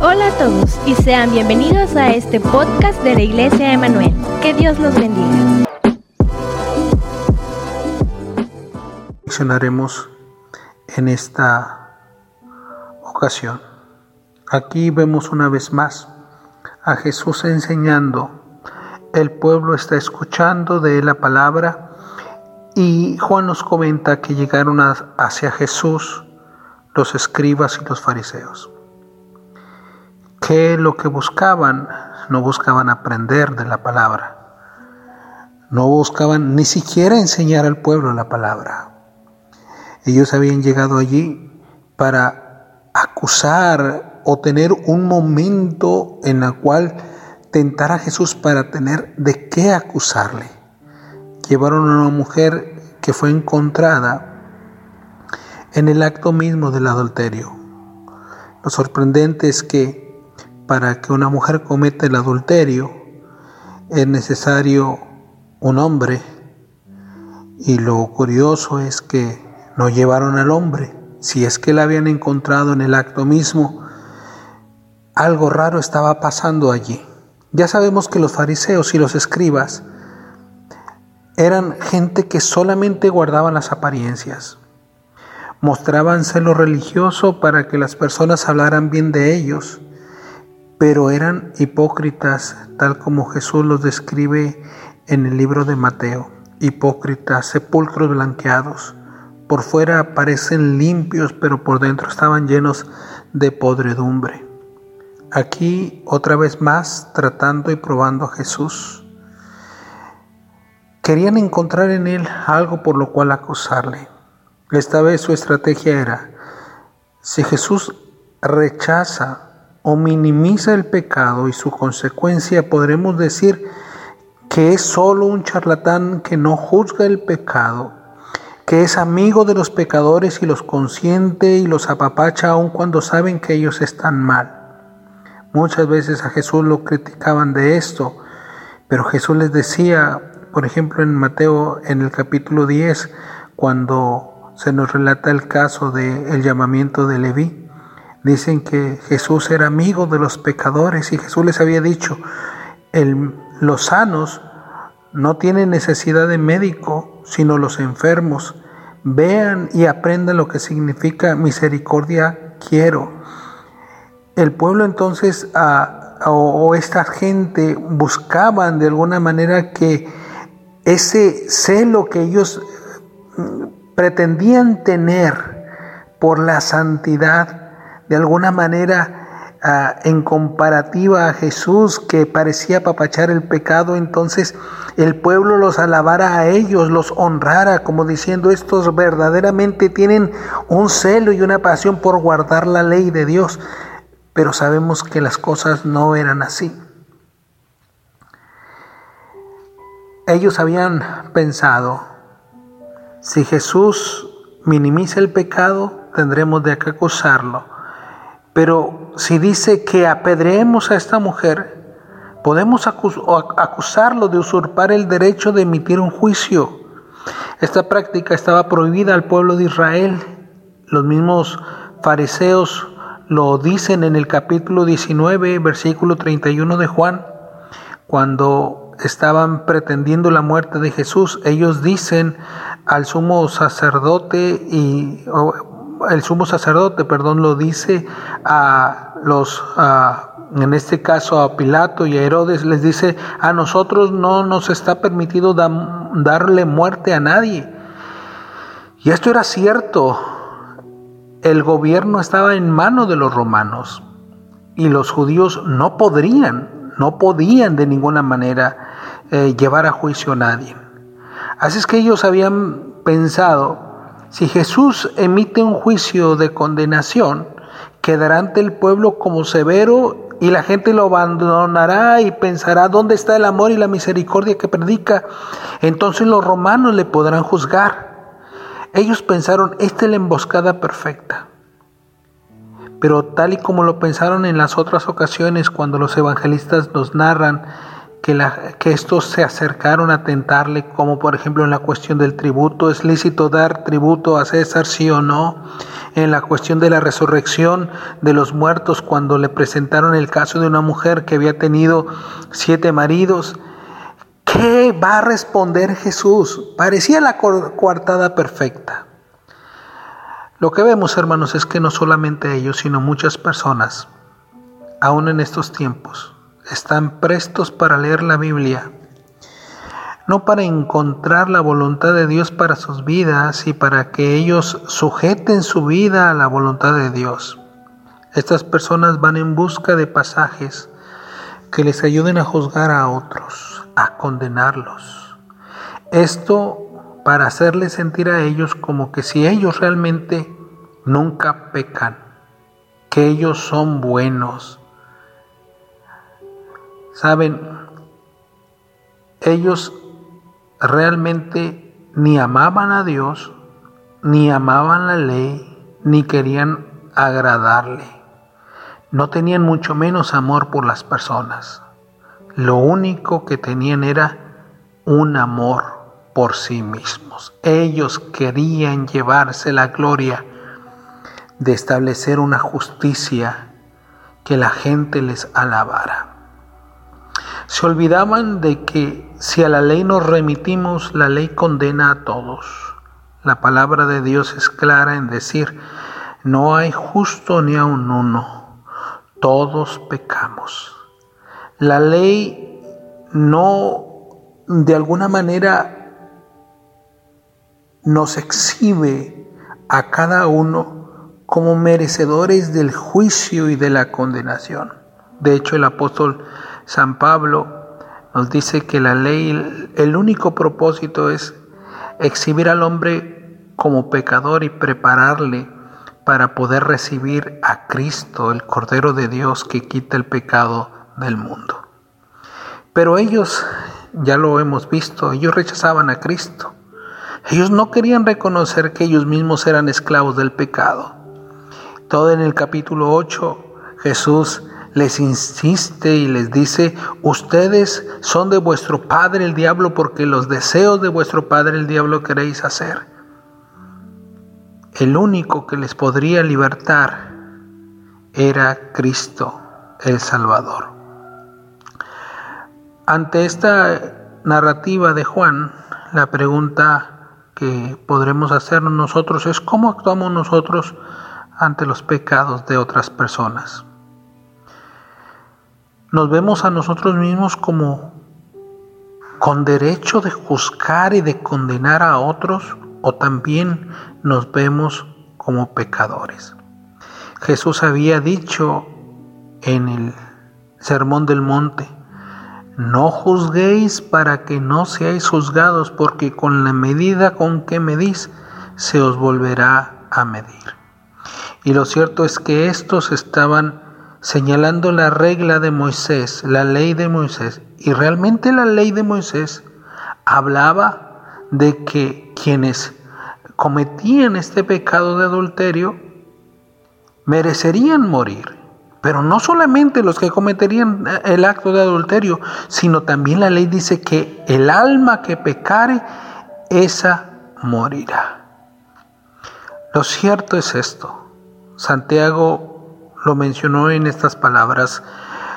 Hola a todos y sean bienvenidos a este podcast de la Iglesia Emanuel. Que Dios los bendiga. En esta ocasión. Aquí vemos una vez más a Jesús enseñando. El pueblo está escuchando de la palabra y Juan nos comenta que llegaron hacia Jesús los escribas y los fariseos que lo que buscaban, no buscaban aprender de la palabra, no buscaban ni siquiera enseñar al pueblo la palabra. Ellos habían llegado allí para acusar o tener un momento en el cual tentar a Jesús para tener de qué acusarle. Llevaron a una mujer que fue encontrada en el acto mismo del adulterio. Lo sorprendente es que para que una mujer cometa el adulterio es necesario un hombre. Y lo curioso es que no llevaron al hombre. Si es que la habían encontrado en el acto mismo, algo raro estaba pasando allí. Ya sabemos que los fariseos y los escribas eran gente que solamente guardaban las apariencias. Mostraban celo religioso para que las personas hablaran bien de ellos pero eran hipócritas, tal como Jesús los describe en el libro de Mateo. Hipócritas, sepulcros blanqueados. Por fuera parecen limpios, pero por dentro estaban llenos de podredumbre. Aquí otra vez más tratando y probando a Jesús. Querían encontrar en él algo por lo cual acusarle. Esta vez su estrategia era, si Jesús rechaza o minimiza el pecado y su consecuencia, podremos decir que es solo un charlatán que no juzga el pecado, que es amigo de los pecadores y los consiente y los apapacha aun cuando saben que ellos están mal. Muchas veces a Jesús lo criticaban de esto, pero Jesús les decía, por ejemplo en Mateo en el capítulo 10, cuando se nos relata el caso del llamamiento de Leví, Dicen que Jesús era amigo de los pecadores y Jesús les había dicho, los sanos no tienen necesidad de médico, sino los enfermos. Vean y aprendan lo que significa misericordia quiero. El pueblo entonces o esta gente buscaban de alguna manera que ese celo que ellos mm, pretendían tener por la santidad de alguna manera ah, en comparativa a Jesús que parecía apapachar el pecado, entonces el pueblo los alabara a ellos, los honrara, como diciendo, estos verdaderamente tienen un celo y una pasión por guardar la ley de Dios, pero sabemos que las cosas no eran así. Ellos habían pensado, si Jesús minimiza el pecado, tendremos de qué acusarlo pero si dice que apedreemos a esta mujer, podemos acusarlo de usurpar el derecho de emitir un juicio. Esta práctica estaba prohibida al pueblo de Israel. Los mismos fariseos lo dicen en el capítulo 19, versículo 31 de Juan, cuando estaban pretendiendo la muerte de Jesús. Ellos dicen al sumo sacerdote y el sumo sacerdote, perdón, lo dice a los, en este caso a Pilato y a Herodes, les dice, a nosotros no nos está permitido darle muerte a nadie. Y esto era cierto, el gobierno estaba en manos de los romanos y los judíos no podrían, no podían de ninguna manera eh, llevar a juicio a nadie. Así es que ellos habían pensado, si Jesús emite un juicio de condenación, quedará ante el pueblo como severo y la gente lo abandonará y pensará dónde está el amor y la misericordia que predica. Entonces los romanos le podrán juzgar. Ellos pensaron, esta es la emboscada perfecta. Pero tal y como lo pensaron en las otras ocasiones cuando los evangelistas nos narran que, estos se acercaron a tentarle, como por ejemplo en la cuestión del tributo, ¿es lícito dar tributo a César, sí o no? En la cuestión de la resurrección de los muertos, cuando le presentaron el caso de una mujer que había tenido siete maridos, ¿qué va a responder Jesús? Parecía la coartada perfecta. Lo que vemos, hermanos, es que no solamente ellos, sino muchas personas, aún en estos tiempos, están prestos para leer la Biblia, no para encontrar la voluntad de Dios para sus vidas y para que ellos sujeten su vida a la voluntad de Dios. Estas personas van en busca de pasajes que les ayuden a juzgar a otros, a condenarlos. Esto para hacerles sentir a ellos como que si ellos realmente nunca pecan, que ellos son buenos. Saben, ellos realmente ni amaban a Dios, ni amaban la ley, ni querían agradarle. No tenían mucho menos amor por las personas. Lo único que tenían era un amor por sí mismos. Ellos querían llevarse la gloria de establecer una justicia que la gente les alabara. Se olvidaban de que si a la ley nos remitimos, la ley condena a todos. La palabra de Dios es clara en decir, no hay justo ni a un uno, todos pecamos. La ley no de alguna manera nos exhibe a cada uno como merecedores del juicio y de la condenación. De hecho, el apóstol San Pablo nos dice que la ley, el único propósito es exhibir al hombre como pecador y prepararle para poder recibir a Cristo, el Cordero de Dios que quita el pecado del mundo. Pero ellos, ya lo hemos visto, ellos rechazaban a Cristo. Ellos no querían reconocer que ellos mismos eran esclavos del pecado. Todo en el capítulo 8 Jesús les insiste y les dice, ustedes son de vuestro padre el diablo porque los deseos de vuestro padre el diablo queréis hacer. El único que les podría libertar era Cristo el Salvador. Ante esta narrativa de Juan, la pregunta que podremos hacernos nosotros es cómo actuamos nosotros ante los pecados de otras personas. Nos vemos a nosotros mismos como con derecho de juzgar y de condenar a otros o también nos vemos como pecadores. Jesús había dicho en el Sermón del Monte, no juzguéis para que no seáis juzgados, porque con la medida con que medís se os volverá a medir. Y lo cierto es que estos estaban señalando la regla de Moisés, la ley de Moisés, y realmente la ley de Moisés hablaba de que quienes cometían este pecado de adulterio merecerían morir. Pero no solamente los que cometerían eh, el acto de adulterio, sino también la ley dice que el alma que pecare, esa morirá. Lo cierto es esto. Santiago lo mencionó en estas palabras.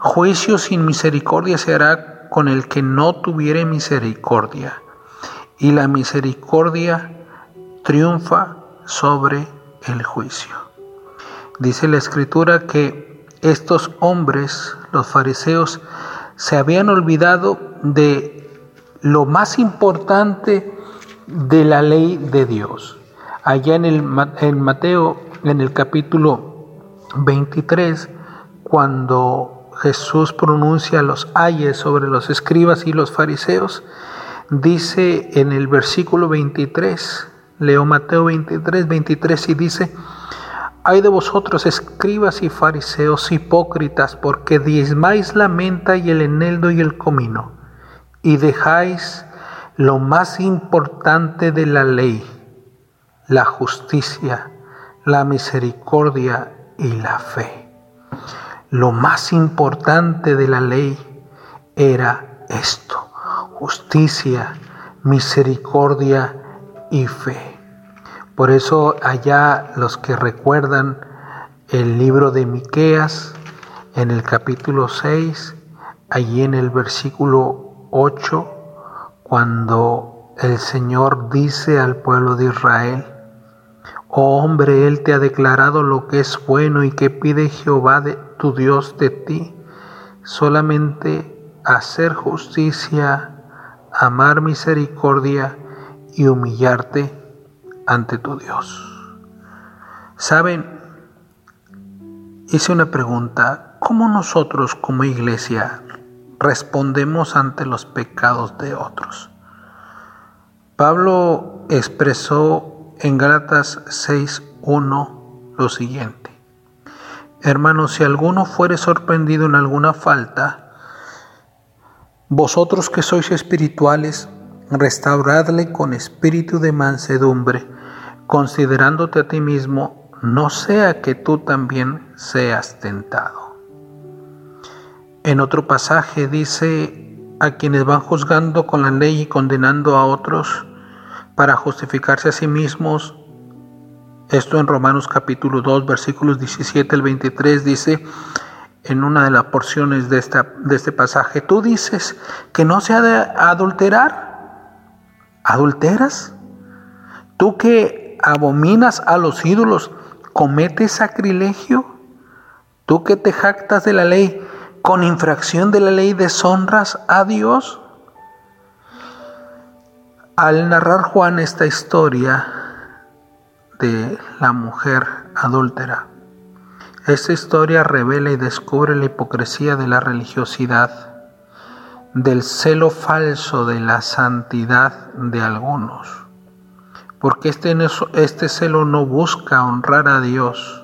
Juicio sin misericordia se hará con el que no tuviere misericordia. Y la misericordia triunfa sobre el juicio. Dice la escritura que estos hombres, los fariseos, se habían olvidado de lo más importante de la ley de Dios. Allá en, el, en Mateo, en el capítulo 23, cuando Jesús pronuncia los ayes sobre los escribas y los fariseos, dice en el versículo 23, leo Mateo 23, 23 y dice, hay de vosotros, escribas y fariseos hipócritas, porque diezmáis la menta y el eneldo y el comino, y dejáis lo más importante de la ley, la justicia, la misericordia y la fe. Lo más importante de la ley era esto, justicia, misericordia y fe. Por eso allá los que recuerdan el libro de Miqueas en el capítulo 6, allí en el versículo 8, cuando el Señor dice al pueblo de Israel, Oh hombre, Él te ha declarado lo que es bueno y que pide Jehová tu Dios de ti, solamente hacer justicia, amar misericordia y humillarte ante tu Dios. Saben, hice una pregunta, ¿cómo nosotros como iglesia respondemos ante los pecados de otros? Pablo expresó en Gálatas 6.1 lo siguiente. Hermanos, si alguno fuere sorprendido en alguna falta, vosotros que sois espirituales, restauradle con espíritu de mansedumbre, considerándote a ti mismo, no sea que tú también seas tentado. En otro pasaje dice, a quienes van juzgando con la ley y condenando a otros, para justificarse a sí mismos. Esto en Romanos capítulo 2 versículos 17 al 23 dice en una de las porciones de, esta, de este pasaje, tú dices que no se ha de adulterar. ¿Adulteras? Tú que abominas a los ídolos, cometes sacrilegio. Tú que te jactas de la ley, con infracción de la ley deshonras a Dios. Al narrar Juan esta historia de la mujer adúltera, esta historia revela y descubre la hipocresía de la religiosidad, del celo falso de la santidad de algunos, porque este, este celo no busca honrar a Dios,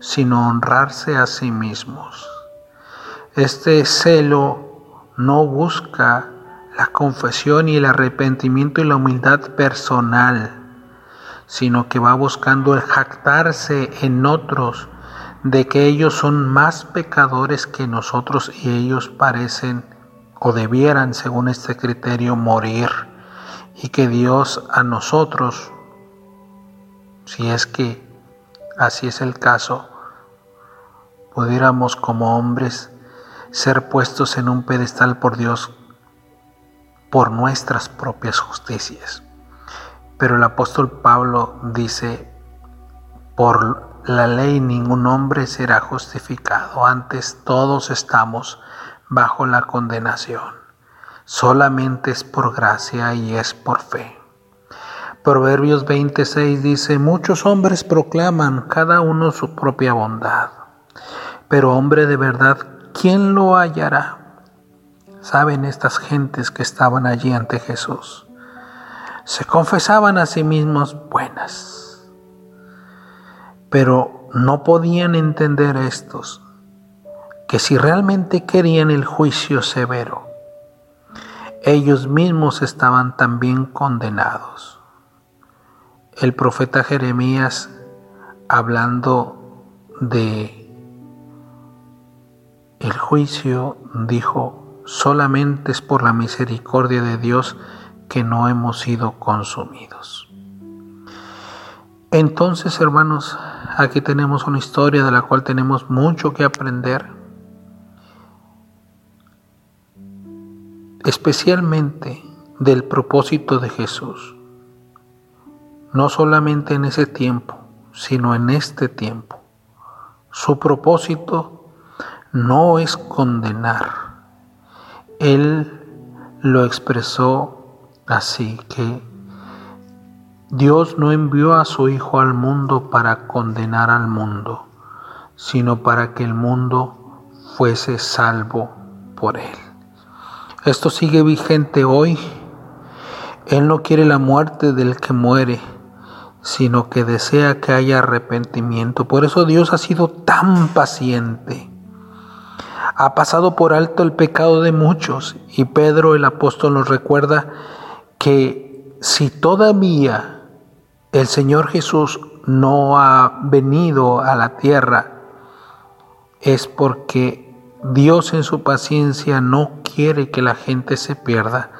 sino honrarse a sí mismos. Este celo no busca la confesión y el arrepentimiento y la humildad personal, sino que va buscando el jactarse en otros de que ellos son más pecadores que nosotros y ellos parecen o debieran, según este criterio, morir. Y que Dios a nosotros, si es que así es el caso, pudiéramos como hombres ser puestos en un pedestal por Dios por nuestras propias justicias. Pero el apóstol Pablo dice, por la ley ningún hombre será justificado, antes todos estamos bajo la condenación. Solamente es por gracia y es por fe. Proverbios 26 dice, muchos hombres proclaman cada uno su propia bondad, pero hombre de verdad, ¿quién lo hallará? Saben estas gentes que estaban allí ante Jesús. Se confesaban a sí mismos buenas, pero no podían entender estos que si realmente querían el juicio severo, ellos mismos estaban también condenados. El profeta Jeremías, hablando de el juicio, dijo, solamente es por la misericordia de Dios que no hemos sido consumidos. Entonces, hermanos, aquí tenemos una historia de la cual tenemos mucho que aprender, especialmente del propósito de Jesús, no solamente en ese tiempo, sino en este tiempo. Su propósito no es condenar, él lo expresó así, que Dios no envió a su Hijo al mundo para condenar al mundo, sino para que el mundo fuese salvo por Él. Esto sigue vigente hoy. Él no quiere la muerte del que muere, sino que desea que haya arrepentimiento. Por eso Dios ha sido tan paciente ha pasado por alto el pecado de muchos y Pedro el apóstol nos recuerda que si todavía el Señor Jesús no ha venido a la tierra es porque Dios en su paciencia no quiere que la gente se pierda,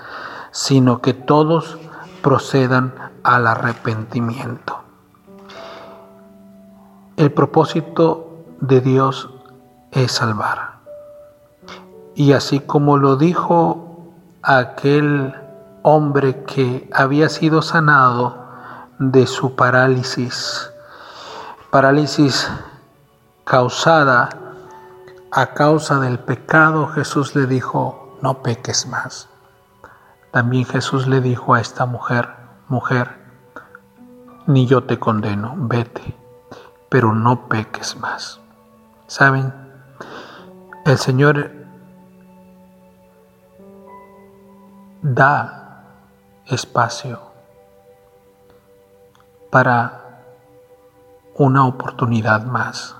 sino que todos procedan al arrepentimiento. El propósito de Dios es salvar. Y así como lo dijo aquel hombre que había sido sanado de su parálisis, parálisis causada a causa del pecado, Jesús le dijo, no peques más. También Jesús le dijo a esta mujer, mujer, ni yo te condeno, vete pero no peques más. ¿Saben? El Señor da espacio para una oportunidad más.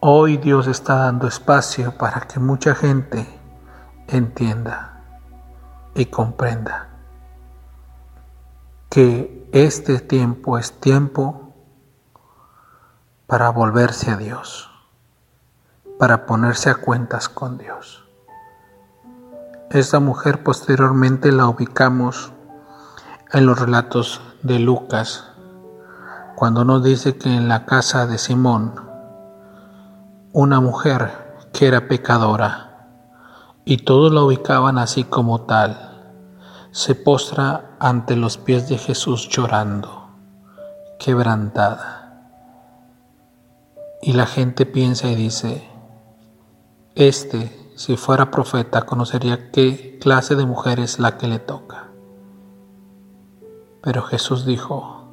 Hoy Dios está dando espacio para que mucha gente entienda y comprenda que este tiempo es tiempo para volverse a Dios, para ponerse a cuentas con Dios. Esta mujer posteriormente la ubicamos en los relatos de Lucas, cuando nos dice que en la casa de Simón, una mujer que era pecadora, y todos la ubicaban así como tal, se postra ante los pies de Jesús llorando, quebrantada. Y la gente piensa y dice, este, si fuera profeta, conocería qué clase de mujer es la que le toca. Pero Jesús dijo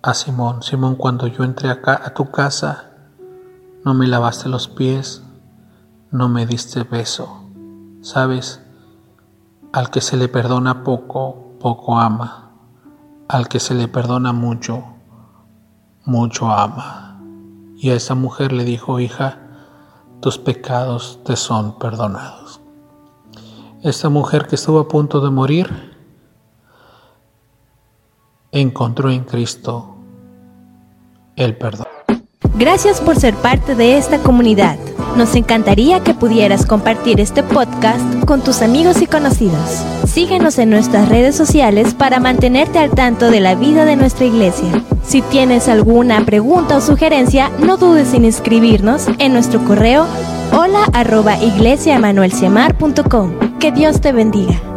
a Simón, Simón, cuando yo entré acá a tu casa, no me lavaste los pies, no me diste beso. Sabes, al que se le perdona poco, poco ama. Al que se le perdona mucho, mucho ama. Y a esa mujer le dijo, hija, tus pecados te son perdonados. Esta mujer que estuvo a punto de morir, encontró en Cristo el perdón. Gracias por ser parte de esta comunidad. Nos encantaría que pudieras compartir este podcast con tus amigos y conocidos. Síguenos en nuestras redes sociales para mantenerte al tanto de la vida de nuestra iglesia. Si tienes alguna pregunta o sugerencia, no dudes en inscribirnos en nuestro correo hola arroba Que Dios te bendiga.